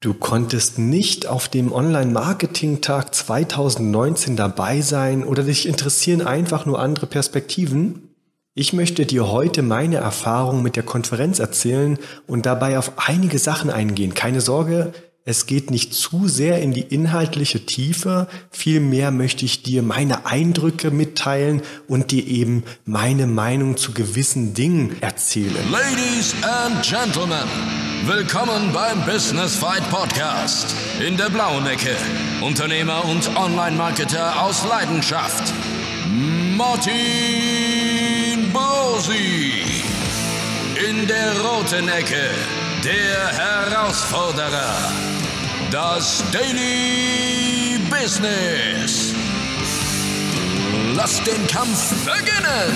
Du konntest nicht auf dem Online-Marketing-Tag 2019 dabei sein oder dich interessieren einfach nur andere Perspektiven? Ich möchte dir heute meine Erfahrung mit der Konferenz erzählen und dabei auf einige Sachen eingehen. Keine Sorge, es geht nicht zu sehr in die inhaltliche Tiefe, vielmehr möchte ich dir meine Eindrücke mitteilen und dir eben meine Meinung zu gewissen Dingen erzählen. Ladies and Gentlemen, willkommen beim Business Fight Podcast. In der blauen Ecke, Unternehmer und Online-Marketer aus Leidenschaft, Martin Bosi. In der roten Ecke, der Herausforderer das Daily Business. Lass den Kampf beginnen.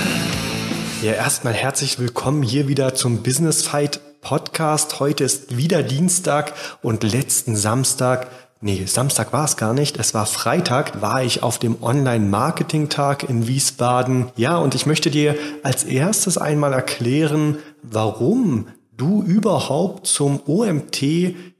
Ja, erstmal herzlich willkommen hier wieder zum Business Fight Podcast. Heute ist wieder Dienstag und letzten Samstag Nee, Samstag war es gar nicht. Es war Freitag, war ich auf dem Online-Marketing-Tag in Wiesbaden. Ja, und ich möchte dir als erstes einmal erklären, warum du überhaupt zum OMT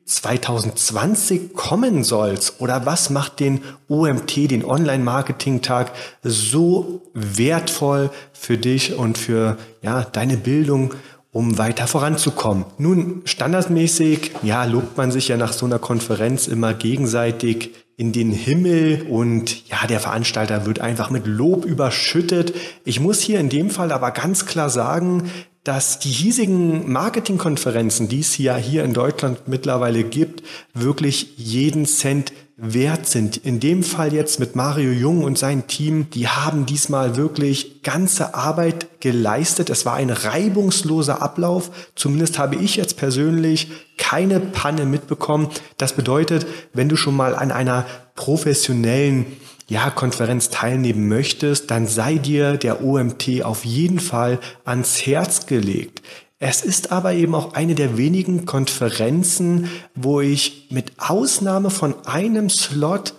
2020 kommen sollst oder was macht den OMT, den Online-Marketing-Tag so wertvoll für dich und für ja, deine Bildung, um weiter voranzukommen. Nun, standardmäßig, ja, lobt man sich ja nach so einer Konferenz immer gegenseitig in den Himmel und ja, der Veranstalter wird einfach mit Lob überschüttet. Ich muss hier in dem Fall aber ganz klar sagen, dass die hiesigen Marketingkonferenzen, die es ja hier in Deutschland mittlerweile gibt, wirklich jeden Cent wert sind. In dem Fall jetzt mit Mario Jung und seinem Team, die haben diesmal wirklich ganze Arbeit geleistet. Es war ein reibungsloser Ablauf. Zumindest habe ich jetzt persönlich keine Panne mitbekommen. Das bedeutet, wenn du schon mal an einer professionellen ja, Konferenz teilnehmen möchtest, dann sei dir der OMT auf jeden Fall ans Herz gelegt. Es ist aber eben auch eine der wenigen Konferenzen, wo ich mit Ausnahme von einem Slot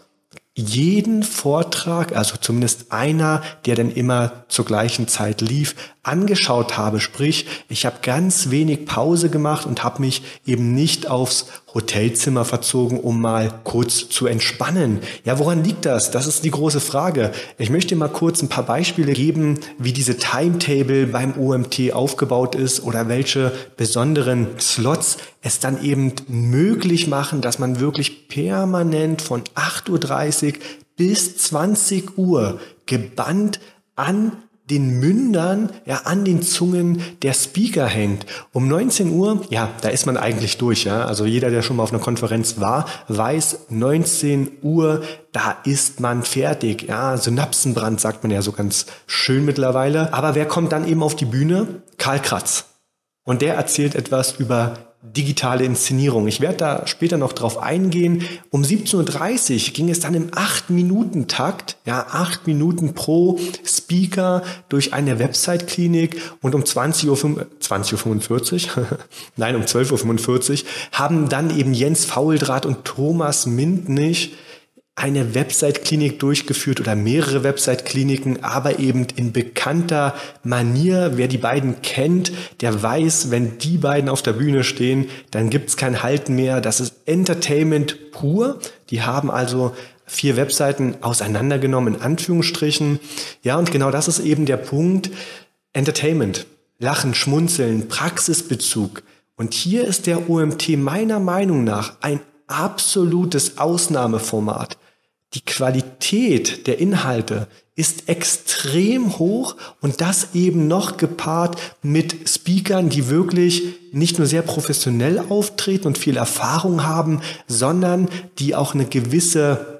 jeden Vortrag, also zumindest einer, der dann immer zur gleichen Zeit lief, angeschaut habe. Sprich, ich habe ganz wenig Pause gemacht und habe mich eben nicht aufs Hotelzimmer verzogen, um mal kurz zu entspannen. Ja, woran liegt das? Das ist die große Frage. Ich möchte mal kurz ein paar Beispiele geben, wie diese Timetable beim OMT aufgebaut ist oder welche besonderen Slots es dann eben möglich machen, dass man wirklich permanent von 8.30 Uhr bis 20 Uhr gebannt an den Mündern, ja, an den Zungen der Speaker hängt. Um 19 Uhr, ja, da ist man eigentlich durch, ja. Also jeder, der schon mal auf einer Konferenz war, weiß, 19 Uhr, da ist man fertig, ja. Synapsenbrand sagt man ja so ganz schön mittlerweile. Aber wer kommt dann eben auf die Bühne? Karl Kratz. Und der erzählt etwas über digitale Inszenierung. Ich werde da später noch drauf eingehen. Um 17.30 Uhr ging es dann im 8-Minuten-Takt, ja, 8 Minuten pro Speaker durch eine Website-Klinik und um 20.45 Uhr, 20 Uhr, nein, um 12.45 Uhr haben dann eben Jens Fauldraht und Thomas Mintnich eine Website-Klinik durchgeführt oder mehrere Website-Kliniken, aber eben in bekannter Manier. Wer die beiden kennt, der weiß, wenn die beiden auf der Bühne stehen, dann gibt's kein Halten mehr. Das ist Entertainment pur. Die haben also vier Webseiten auseinandergenommen, in Anführungsstrichen. Ja, und genau das ist eben der Punkt. Entertainment. Lachen, Schmunzeln, Praxisbezug. Und hier ist der OMT meiner Meinung nach ein absolutes Ausnahmeformat. Die Qualität der Inhalte ist extrem hoch und das eben noch gepaart mit Speakern, die wirklich nicht nur sehr professionell auftreten und viel Erfahrung haben, sondern die auch eine gewisse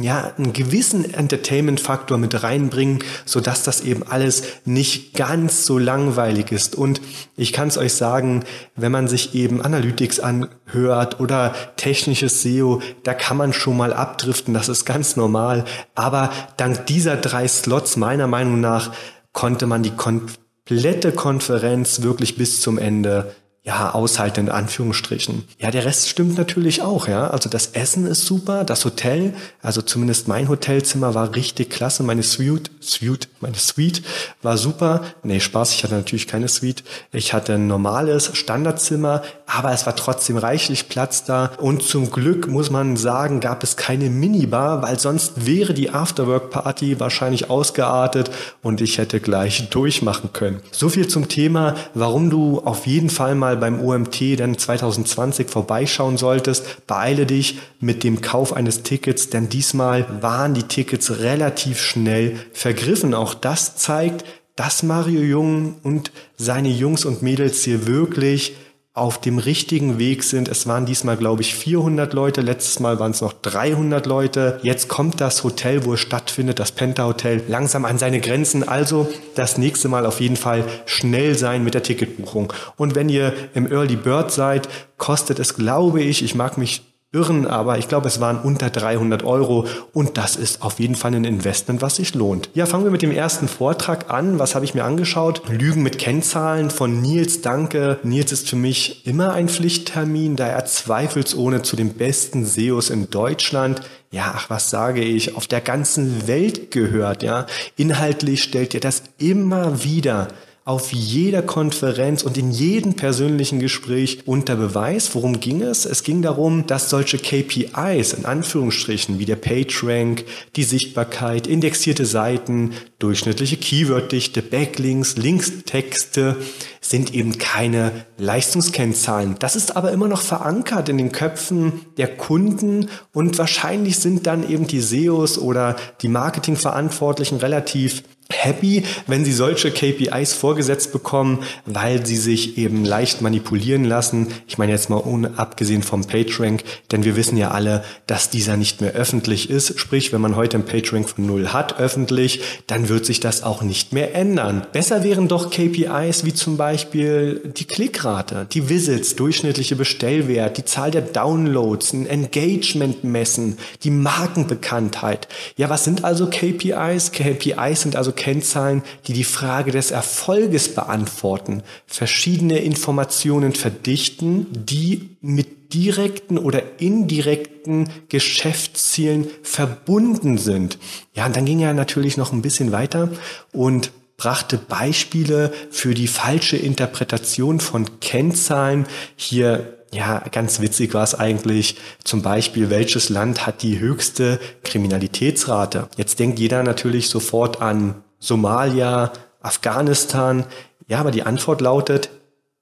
ja, einen gewissen Entertainment-Faktor mit reinbringen, so dass das eben alles nicht ganz so langweilig ist. Und ich kann es euch sagen, wenn man sich eben Analytics anhört oder technisches SEO, da kann man schon mal abdriften, das ist ganz normal. Aber dank dieser drei Slots meiner Meinung nach konnte man die komplette Konferenz wirklich bis zum Ende ja, aushalten in Anführungsstrichen. Ja, der Rest stimmt natürlich auch, ja. Also das Essen ist super, das Hotel, also zumindest mein Hotelzimmer war richtig klasse, meine Suite, Suite, meine Suite war super. Nee, Spaß, ich hatte natürlich keine Suite. Ich hatte ein normales Standardzimmer, aber es war trotzdem reichlich Platz da. Und zum Glück muss man sagen, gab es keine Minibar, weil sonst wäre die Afterwork-Party wahrscheinlich ausgeartet und ich hätte gleich durchmachen können. So viel zum Thema, warum du auf jeden Fall mal beim OMT dann 2020 vorbeischauen solltest. Beeile dich mit dem Kauf eines Tickets, denn diesmal waren die Tickets relativ schnell vergriffen. Auch das zeigt, dass Mario Jung und seine Jungs und Mädels hier wirklich auf dem richtigen Weg sind. Es waren diesmal, glaube ich, 400 Leute. Letztes Mal waren es noch 300 Leute. Jetzt kommt das Hotel, wo es stattfindet, das Penta Hotel, langsam an seine Grenzen. Also das nächste Mal auf jeden Fall schnell sein mit der Ticketbuchung. Und wenn ihr im Early Bird seid, kostet es, glaube ich, ich mag mich irren, aber ich glaube, es waren unter 300 Euro und das ist auf jeden Fall ein Investment, was sich lohnt. Ja, fangen wir mit dem ersten Vortrag an. Was habe ich mir angeschaut? Lügen mit Kennzahlen von Nils Danke. Nils ist für mich immer ein Pflichttermin, da er zweifelsohne zu den besten SEOs in Deutschland ja, ach, was sage ich, auf der ganzen Welt gehört, ja. Inhaltlich stellt er das immer wieder auf jeder Konferenz und in jedem persönlichen Gespräch unter Beweis. Worum ging es? Es ging darum, dass solche KPIs in Anführungsstrichen wie der PageRank, die Sichtbarkeit, indexierte Seiten, durchschnittliche Keyworddichte, Backlinks, Linkstexte sind eben keine Leistungskennzahlen. Das ist aber immer noch verankert in den Köpfen der Kunden und wahrscheinlich sind dann eben die SEOs oder die Marketingverantwortlichen relativ happy, wenn sie solche KPIs vorgesetzt bekommen, weil sie sich eben leicht manipulieren lassen. Ich meine jetzt mal ohne abgesehen vom PageRank, denn wir wissen ja alle, dass dieser nicht mehr öffentlich ist. Sprich, wenn man heute einen PageRank von null hat öffentlich, dann wird sich das auch nicht mehr ändern. Besser wären doch KPIs wie zum Beispiel die Klickrate, die Visits, durchschnittliche Bestellwert, die Zahl der Downloads, ein Engagement messen, die Markenbekanntheit. Ja, was sind also KPIs? KPIs sind also Kennzahlen, die die Frage des Erfolges beantworten, verschiedene Informationen verdichten, die mit direkten oder indirekten Geschäftszielen verbunden sind. Ja, und dann ging er natürlich noch ein bisschen weiter und brachte Beispiele für die falsche Interpretation von Kennzahlen. Hier ja, ganz witzig war es eigentlich zum Beispiel, welches Land hat die höchste Kriminalitätsrate? Jetzt denkt jeder natürlich sofort an Somalia, Afghanistan. Ja, aber die Antwort lautet,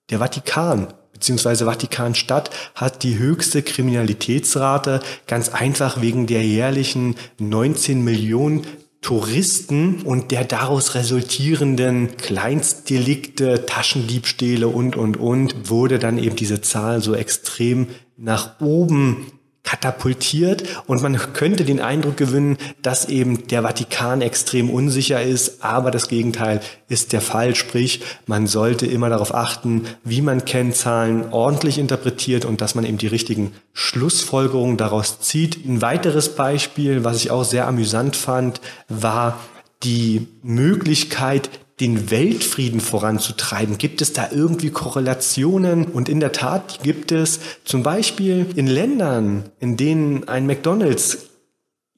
der Vatikan bzw. Vatikanstadt hat die höchste Kriminalitätsrate, ganz einfach wegen der jährlichen 19 Millionen Touristen und der daraus resultierenden Kleinstdelikte, Taschendiebstähle und, und, und, wurde dann eben diese Zahl so extrem nach oben katapultiert und man könnte den Eindruck gewinnen, dass eben der Vatikan extrem unsicher ist, aber das Gegenteil ist der Fall, sprich man sollte immer darauf achten, wie man Kennzahlen ordentlich interpretiert und dass man eben die richtigen Schlussfolgerungen daraus zieht. Ein weiteres Beispiel, was ich auch sehr amüsant fand, war die Möglichkeit, den Weltfrieden voranzutreiben? Gibt es da irgendwie Korrelationen? Und in der Tat gibt es zum Beispiel in Ländern, in denen ein McDonald's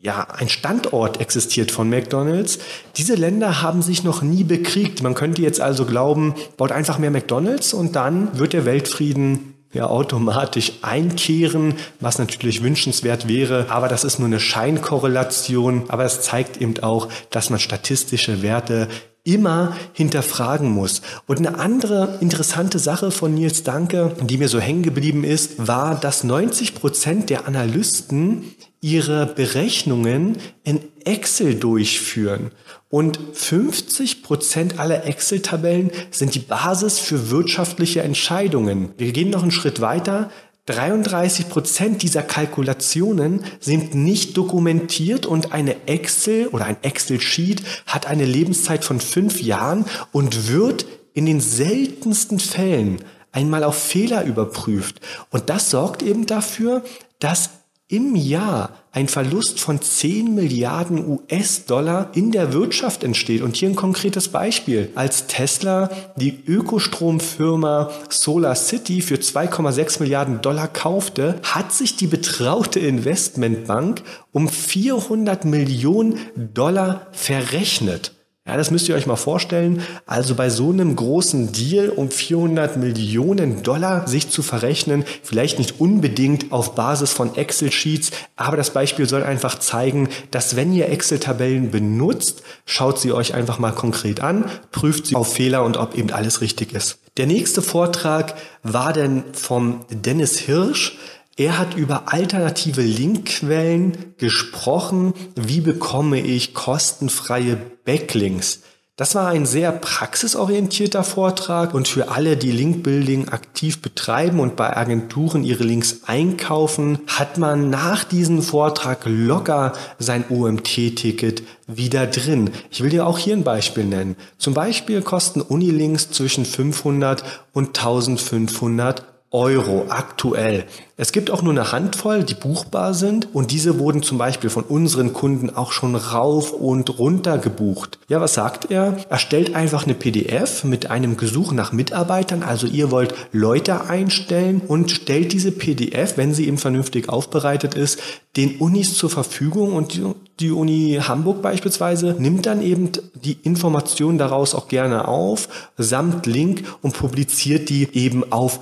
ja, ein Standort existiert von McDonald's. Diese Länder haben sich noch nie bekriegt. Man könnte jetzt also glauben, baut einfach mehr McDonald's und dann wird der Weltfrieden ja automatisch einkehren, was natürlich wünschenswert wäre. Aber das ist nur eine Scheinkorrelation. Aber es zeigt eben auch, dass man statistische Werte immer hinterfragen muss. Und eine andere interessante Sache von Nils Danke, die mir so hängen geblieben ist, war, dass 90 Prozent der Analysten ihre Berechnungen in Excel durchführen. Und 50 Prozent aller Excel-Tabellen sind die Basis für wirtschaftliche Entscheidungen. Wir gehen noch einen Schritt weiter. 33 Prozent dieser Kalkulationen sind nicht dokumentiert und eine Excel oder ein Excel-Sheet hat eine Lebenszeit von fünf Jahren und wird in den seltensten Fällen einmal auf Fehler überprüft. Und das sorgt eben dafür, dass im Jahr ein Verlust von 10 Milliarden US-Dollar in der Wirtschaft entsteht. Und hier ein konkretes Beispiel. Als Tesla die Ökostromfirma Solar City für 2,6 Milliarden Dollar kaufte, hat sich die betraute Investmentbank um 400 Millionen Dollar verrechnet. Ja, das müsst ihr euch mal vorstellen. Also bei so einem großen Deal um 400 Millionen Dollar sich zu verrechnen, vielleicht nicht unbedingt auf Basis von Excel-Sheets, aber das Beispiel soll einfach zeigen, dass wenn ihr Excel-Tabellen benutzt, schaut sie euch einfach mal konkret an, prüft sie auf Fehler und ob eben alles richtig ist. Der nächste Vortrag war denn vom Dennis Hirsch. Er hat über alternative Linkquellen gesprochen. Wie bekomme ich kostenfreie Backlinks? Das war ein sehr praxisorientierter Vortrag und für alle, die Linkbuilding aktiv betreiben und bei Agenturen ihre Links einkaufen, hat man nach diesem Vortrag locker sein OMT-Ticket wieder drin. Ich will dir auch hier ein Beispiel nennen. Zum Beispiel kosten Unilinks zwischen 500 und 1500 Euro aktuell. Es gibt auch nur eine Handvoll, die buchbar sind und diese wurden zum Beispiel von unseren Kunden auch schon rauf und runter gebucht. Ja, was sagt er? Er stellt einfach eine PDF mit einem Gesuch nach Mitarbeitern, also ihr wollt Leute einstellen und stellt diese PDF, wenn sie eben vernünftig aufbereitet ist, den Unis zur Verfügung und die, die Uni Hamburg beispielsweise nimmt dann eben die Informationen daraus auch gerne auf, samt Link und publiziert die eben auf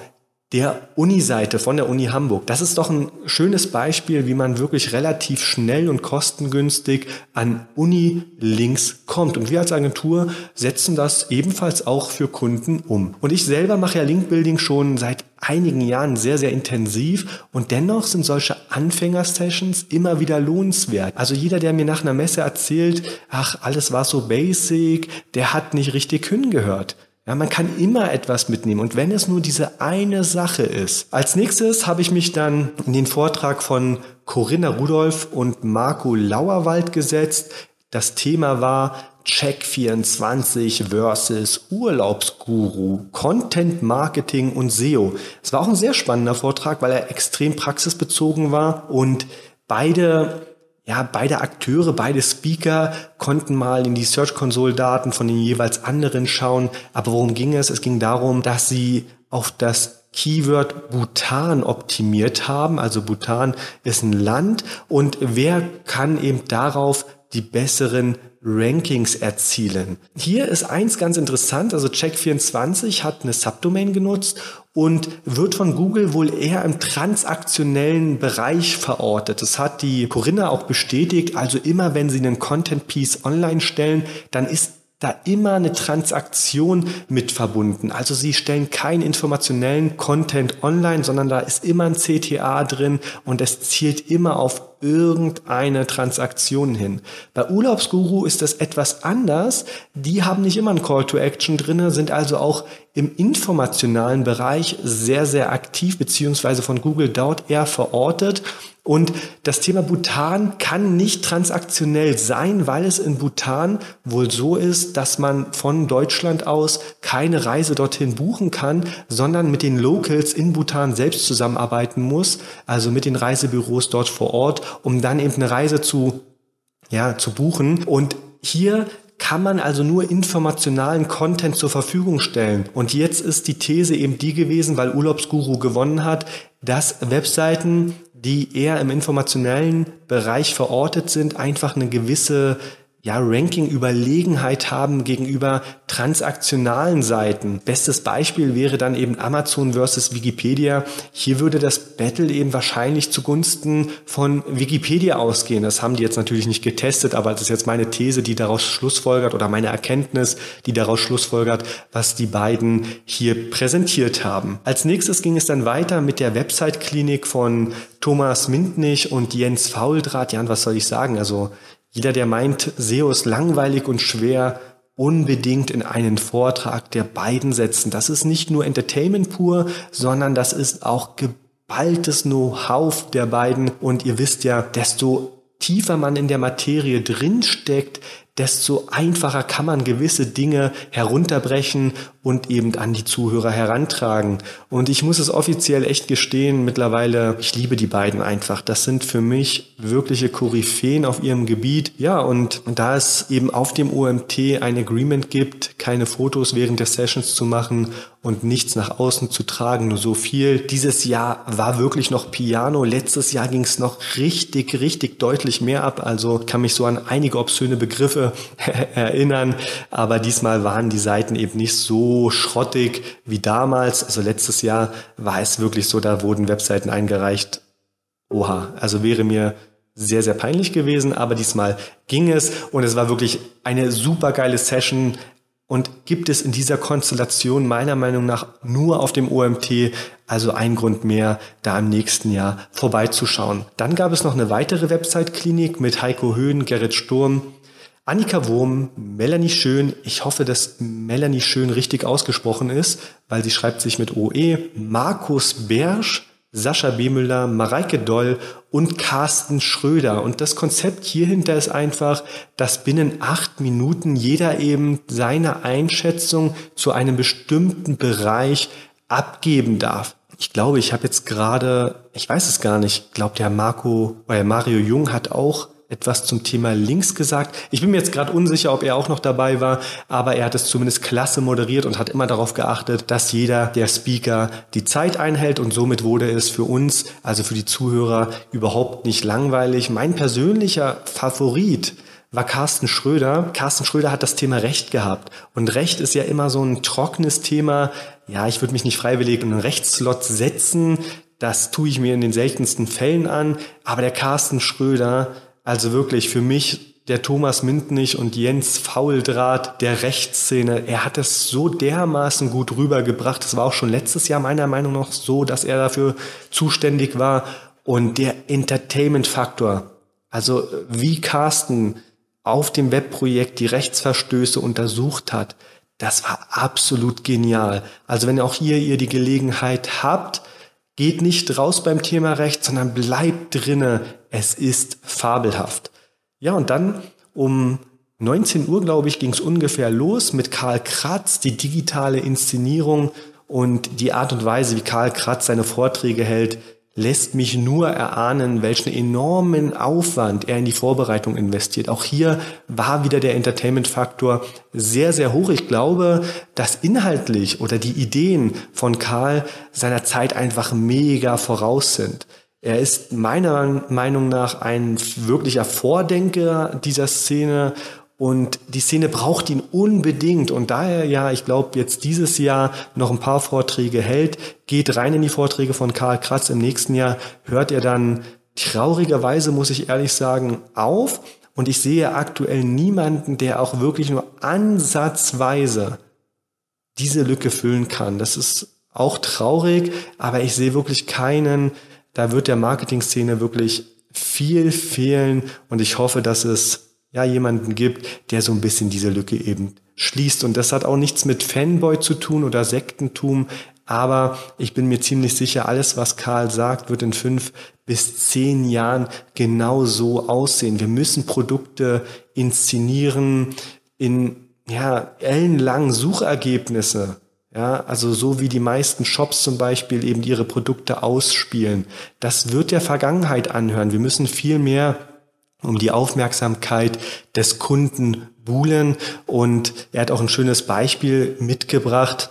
der Uni-Seite von der Uni Hamburg. Das ist doch ein schönes Beispiel, wie man wirklich relativ schnell und kostengünstig an Uni-Links kommt. Und wir als Agentur setzen das ebenfalls auch für Kunden um. Und ich selber mache ja Link-Building schon seit einigen Jahren sehr, sehr intensiv und dennoch sind solche Anfänger-Sessions immer wieder lohnenswert. Also jeder, der mir nach einer Messe erzählt, ach, alles war so basic, der hat nicht richtig hingehört. Ja, man kann immer etwas mitnehmen und wenn es nur diese eine Sache ist. Als nächstes habe ich mich dann in den Vortrag von Corinna Rudolph und Marco Lauerwald gesetzt. Das Thema war Check24 versus Urlaubsguru, Content Marketing und SEO. Es war auch ein sehr spannender Vortrag, weil er extrem praxisbezogen war und beide ja, beide Akteure, beide Speaker konnten mal in die Search Console Daten von den jeweils anderen schauen. Aber worum ging es? Es ging darum, dass sie auf das Keyword Bhutan optimiert haben. Also Bhutan ist ein Land und wer kann eben darauf die besseren Rankings erzielen. Hier ist eins ganz interessant, also Check24 hat eine Subdomain genutzt und wird von Google wohl eher im transaktionellen Bereich verortet. Das hat die Corinna auch bestätigt. Also immer wenn Sie einen Content Piece online stellen, dann ist da immer eine Transaktion mit verbunden. Also sie stellen keinen informationellen Content online, sondern da ist immer ein CTA drin und es zielt immer auf irgendeine Transaktion hin. Bei Urlaubsguru ist das etwas anders. Die haben nicht immer ein Call to Action drinne, sind also auch im informationalen Bereich sehr, sehr aktiv, beziehungsweise von Google dort eher verortet. Und das Thema Bhutan kann nicht transaktionell sein, weil es in Bhutan wohl so ist, dass man von Deutschland aus keine Reise dorthin buchen kann, sondern mit den Locals in Bhutan selbst zusammenarbeiten muss, also mit den Reisebüros dort vor Ort, um dann eben eine Reise zu, ja, zu buchen. Und hier kann man also nur informationalen Content zur Verfügung stellen. Und jetzt ist die These eben die gewesen, weil Urlaubsguru gewonnen hat, dass Webseiten die eher im informationellen Bereich verortet sind, einfach eine gewisse ja, Ranking-Überlegenheit haben gegenüber transaktionalen Seiten. Bestes Beispiel wäre dann eben Amazon versus Wikipedia. Hier würde das Battle eben wahrscheinlich zugunsten von Wikipedia ausgehen. Das haben die jetzt natürlich nicht getestet, aber das ist jetzt meine These, die daraus schlussfolgert oder meine Erkenntnis, die daraus schlussfolgert, was die beiden hier präsentiert haben. Als nächstes ging es dann weiter mit der Website-Klinik von Thomas Mintnich und Jens Fauldraht. Jan, was soll ich sagen? Also jeder, der meint, SEO ist langweilig und schwer, unbedingt in einen Vortrag der beiden setzen. Das ist nicht nur Entertainment pur, sondern das ist auch geballtes Know-how der beiden. Und ihr wisst ja, desto tiefer man in der Materie drinsteckt, desto einfacher kann man gewisse Dinge herunterbrechen und eben an die Zuhörer herantragen. Und ich muss es offiziell echt gestehen, mittlerweile, ich liebe die beiden einfach. Das sind für mich wirkliche Koryphäen auf ihrem Gebiet. Ja, und da es eben auf dem OMT ein Agreement gibt, keine Fotos während der Sessions zu machen und nichts nach außen zu tragen, nur so viel. Dieses Jahr war wirklich noch Piano. Letztes Jahr ging es noch richtig, richtig deutlich mehr ab. Also kann mich so an einige obszöne Begriffe erinnern. Aber diesmal waren die Seiten eben nicht so schrottig wie damals. Also letztes Jahr war es wirklich so, da wurden Webseiten eingereicht. Oha, also wäre mir sehr, sehr peinlich gewesen, aber diesmal ging es und es war wirklich eine super geile Session und gibt es in dieser Konstellation meiner Meinung nach nur auf dem OMT, also ein Grund mehr, da im nächsten Jahr vorbeizuschauen. Dann gab es noch eine weitere Website-Klinik mit Heiko Höhn, Gerrit Sturm, Annika Wurm, Melanie Schön, ich hoffe, dass Melanie Schön richtig ausgesprochen ist, weil sie schreibt sich mit OE, Markus Bersch, Sascha Bemüller, Mareike Doll und Carsten Schröder. Und das Konzept hierhinter ist einfach, dass binnen acht Minuten jeder eben seine Einschätzung zu einem bestimmten Bereich abgeben darf. Ich glaube, ich habe jetzt gerade, ich weiß es gar nicht, ich glaube, der Marco, oder Mario Jung hat auch etwas zum Thema Links gesagt. Ich bin mir jetzt gerade unsicher, ob er auch noch dabei war, aber er hat es zumindest klasse moderiert und hat immer darauf geachtet, dass jeder der Speaker die Zeit einhält und somit wurde es für uns, also für die Zuhörer, überhaupt nicht langweilig. Mein persönlicher Favorit war Carsten Schröder. Carsten Schröder hat das Thema Recht gehabt. Und Recht ist ja immer so ein trockenes Thema. Ja, ich würde mich nicht freiwillig in einen Rechtsslot setzen. Das tue ich mir in den seltensten Fällen an. Aber der Carsten Schröder, also wirklich für mich der Thomas Mintnich und Jens Fauldraht der Rechtsszene, er hat es so dermaßen gut rübergebracht. Das war auch schon letztes Jahr meiner Meinung nach so, dass er dafür zuständig war. Und der Entertainment-Faktor, also wie Carsten auf dem Webprojekt die Rechtsverstöße untersucht hat, das war absolut genial. Also wenn auch hier ihr die Gelegenheit habt, Geht nicht raus beim Thema Recht, sondern bleibt drinne. Es ist fabelhaft. Ja, und dann um 19 Uhr, glaube ich, ging es ungefähr los mit Karl Kratz, die digitale Inszenierung und die Art und Weise, wie Karl Kratz seine Vorträge hält, lässt mich nur erahnen, welchen enormen Aufwand er in die Vorbereitung investiert. Auch hier war wieder der Entertainment-Faktor sehr, sehr hoch. Ich glaube, dass inhaltlich oder die Ideen von Karl seiner Zeit einfach mega voraus sind. Er ist meiner Meinung nach ein wirklicher Vordenker dieser Szene und die Szene braucht ihn unbedingt. Und daher ja, ich glaube, jetzt dieses Jahr noch ein paar Vorträge hält, geht rein in die Vorträge von Karl Kratz. Im nächsten Jahr hört er dann traurigerweise, muss ich ehrlich sagen, auf. Und ich sehe aktuell niemanden, der auch wirklich nur ansatzweise diese Lücke füllen kann. Das ist auch traurig, aber ich sehe wirklich keinen. Da wird der Marketing-Szene wirklich viel fehlen und ich hoffe, dass es ja jemanden gibt, der so ein bisschen diese Lücke eben schließt. Und das hat auch nichts mit Fanboy zu tun oder Sektentum. Aber ich bin mir ziemlich sicher, alles, was Karl sagt, wird in fünf bis zehn Jahren genau so aussehen. Wir müssen Produkte inszenieren in ja, ellenlangen Suchergebnisse. Ja, also so wie die meisten Shops zum Beispiel eben ihre Produkte ausspielen. Das wird der Vergangenheit anhören. Wir müssen viel mehr um die Aufmerksamkeit des Kunden buhlen. Und er hat auch ein schönes Beispiel mitgebracht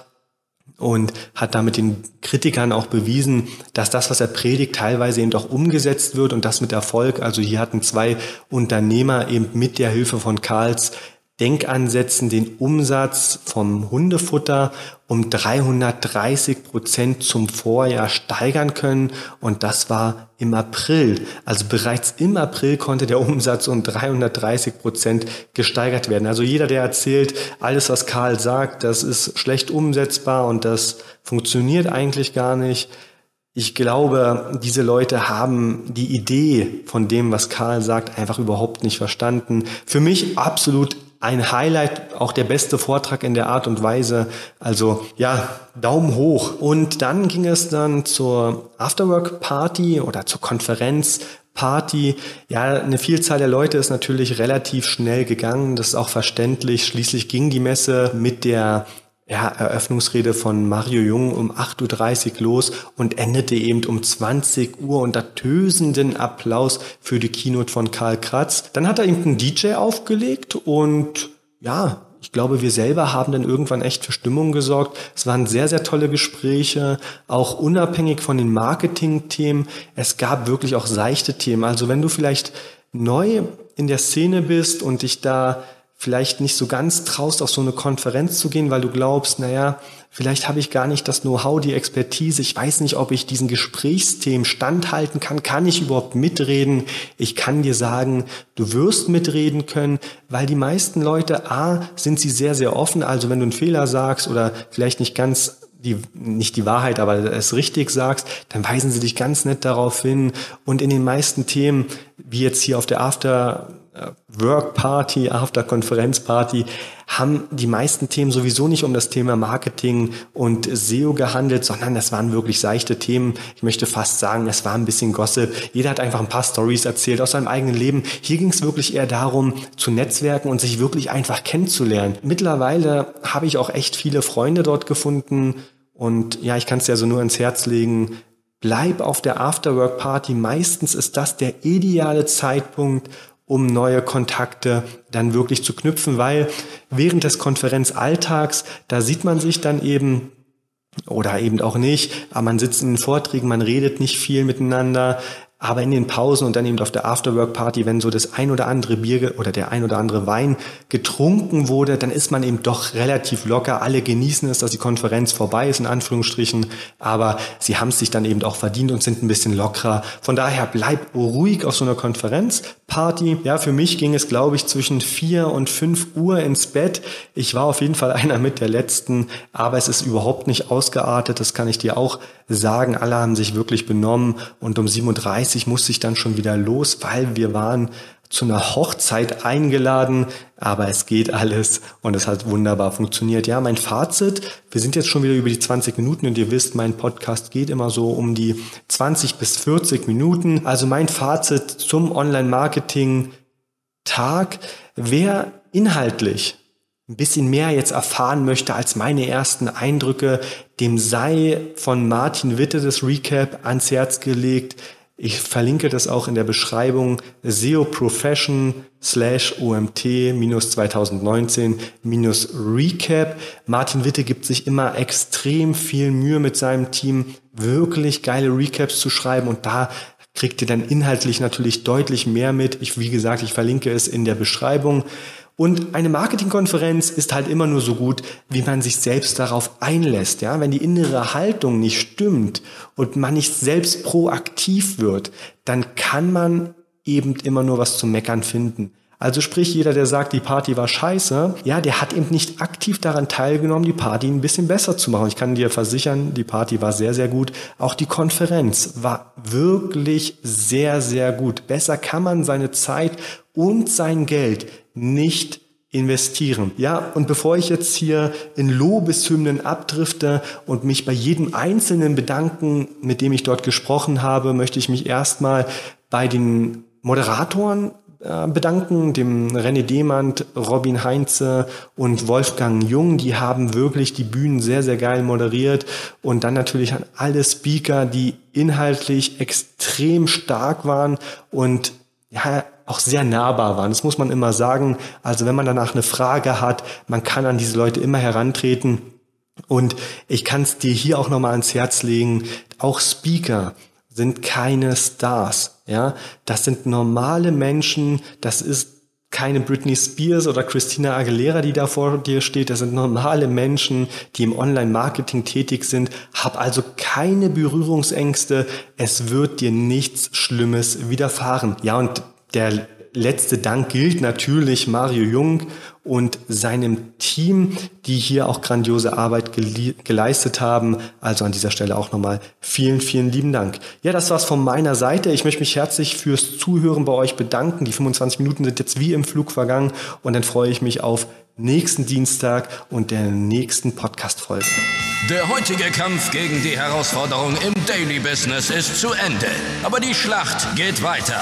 und hat damit den Kritikern auch bewiesen, dass das, was er predigt, teilweise eben auch umgesetzt wird und das mit Erfolg. Also hier hatten zwei Unternehmer eben mit der Hilfe von Karls Denkansätzen den Umsatz vom Hundefutter um 330 Prozent zum Vorjahr steigern können. Und das war im April. Also bereits im April konnte der Umsatz um 330 Prozent gesteigert werden. Also jeder, der erzählt, alles, was Karl sagt, das ist schlecht umsetzbar und das funktioniert eigentlich gar nicht. Ich glaube, diese Leute haben die Idee von dem, was Karl sagt, einfach überhaupt nicht verstanden. Für mich absolut ein Highlight, auch der beste Vortrag in der Art und Weise. Also ja, Daumen hoch. Und dann ging es dann zur Afterwork Party oder zur Konferenz Party. Ja, eine Vielzahl der Leute ist natürlich relativ schnell gegangen. Das ist auch verständlich. Schließlich ging die Messe mit der ja, Eröffnungsrede von Mario Jung um 8.30 Uhr los und endete eben um 20 Uhr unter tösenden Applaus für die Keynote von Karl Kratz. Dann hat er eben einen DJ aufgelegt und ja, ich glaube, wir selber haben dann irgendwann echt für Stimmung gesorgt. Es waren sehr, sehr tolle Gespräche, auch unabhängig von den Marketing-Themen. Es gab wirklich auch seichte Themen. Also wenn du vielleicht neu in der Szene bist und dich da vielleicht nicht so ganz traust, auf so eine Konferenz zu gehen, weil du glaubst, naja, vielleicht habe ich gar nicht das Know-how, die Expertise, ich weiß nicht, ob ich diesen Gesprächsthemen standhalten kann, kann ich überhaupt mitreden? Ich kann dir sagen, du wirst mitreden können, weil die meisten Leute, a, sind sie sehr, sehr offen, also wenn du einen Fehler sagst oder vielleicht nicht ganz die, nicht die Wahrheit, aber es richtig sagst, dann weisen sie dich ganz nett darauf hin. Und in den meisten Themen, wie jetzt hier auf der After Work Party, After Konferenz Party, haben die meisten Themen sowieso nicht um das Thema Marketing und SEO gehandelt, sondern das waren wirklich seichte Themen. Ich möchte fast sagen, es war ein bisschen Gossip. Jeder hat einfach ein paar Stories erzählt aus seinem eigenen Leben. Hier ging es wirklich eher darum, zu netzwerken und sich wirklich einfach kennenzulernen. Mittlerweile habe ich auch echt viele Freunde dort gefunden und ja, ich kann es ja so nur ins Herz legen. Bleib auf der Afterwork Party. Meistens ist das der ideale Zeitpunkt, um neue Kontakte dann wirklich zu knüpfen, weil während des Konferenzalltags, da sieht man sich dann eben oder eben auch nicht, aber man sitzt in den Vorträgen, man redet nicht viel miteinander, aber in den Pausen und dann eben auf der Afterwork-Party, wenn so das ein oder andere Bier oder der ein oder andere Wein getrunken wurde, dann ist man eben doch relativ locker. Alle genießen es, dass die Konferenz vorbei ist, in Anführungsstrichen. Aber sie haben es sich dann eben auch verdient und sind ein bisschen lockerer. Von daher bleib ruhig auf so einer Konferenzparty. Ja, für mich ging es, glaube ich, zwischen vier und fünf Uhr ins Bett. Ich war auf jeden Fall einer mit der letzten, aber es ist überhaupt nicht ausgeartet. Das kann ich dir auch sagen. Alle haben sich wirklich benommen und um 37 30 musste ich dann schon wieder los, weil wir waren zu einer Hochzeit eingeladen, aber es geht alles und es hat wunderbar funktioniert. Ja, mein Fazit, wir sind jetzt schon wieder über die 20 Minuten und ihr wisst, mein Podcast geht immer so um die 20 bis 40 Minuten. Also mein Fazit zum Online-Marketing-Tag, wer inhaltlich ein bisschen mehr jetzt erfahren möchte als meine ersten Eindrücke, dem sei von Martin Witte das Recap ans Herz gelegt. Ich verlinke das auch in der Beschreibung SEO Profession slash OMT minus 2019 minus Recap. Martin Witte gibt sich immer extrem viel Mühe mit seinem Team, wirklich geile Recaps zu schreiben und da kriegt ihr dann inhaltlich natürlich deutlich mehr mit. Ich, wie gesagt, ich verlinke es in der Beschreibung. Und eine Marketingkonferenz ist halt immer nur so gut, wie man sich selbst darauf einlässt. Ja, wenn die innere Haltung nicht stimmt und man nicht selbst proaktiv wird, dann kann man eben immer nur was zu meckern finden. Also sprich, jeder, der sagt, die Party war scheiße, ja, der hat eben nicht aktiv daran teilgenommen, die Party ein bisschen besser zu machen. Ich kann dir versichern, die Party war sehr, sehr gut. Auch die Konferenz war wirklich sehr, sehr gut. Besser kann man seine Zeit und sein Geld nicht investieren. Ja, und bevor ich jetzt hier in Lobeshymnen abdrifte und mich bei jedem Einzelnen bedanken, mit dem ich dort gesprochen habe, möchte ich mich erstmal bei den Moderatoren äh, bedanken, dem René Demand, Robin Heinze und Wolfgang Jung. Die haben wirklich die Bühnen sehr, sehr geil moderiert. Und dann natürlich an alle Speaker, die inhaltlich extrem stark waren und ja, auch sehr nahbar waren. Das muss man immer sagen. Also wenn man danach eine Frage hat, man kann an diese Leute immer herantreten. Und ich kann es dir hier auch nochmal ans Herz legen. Auch Speaker sind keine Stars. Ja, das sind normale Menschen. Das ist keine Britney Spears oder Christina Aguilera, die da vor dir steht. Das sind normale Menschen, die im Online-Marketing tätig sind. Hab also keine Berührungsängste. Es wird dir nichts Schlimmes widerfahren. Ja, und der letzte Dank gilt natürlich Mario Jung und seinem Team, die hier auch grandiose Arbeit geleistet haben. Also an dieser Stelle auch nochmal vielen, vielen lieben Dank. Ja, das war's von meiner Seite. Ich möchte mich herzlich fürs Zuhören bei euch bedanken. Die 25 Minuten sind jetzt wie im Flug vergangen und dann freue ich mich auf nächsten Dienstag und der nächsten Podcast-Folge. Der heutige Kampf gegen die Herausforderung im Daily Business ist zu Ende. Aber die Schlacht geht weiter.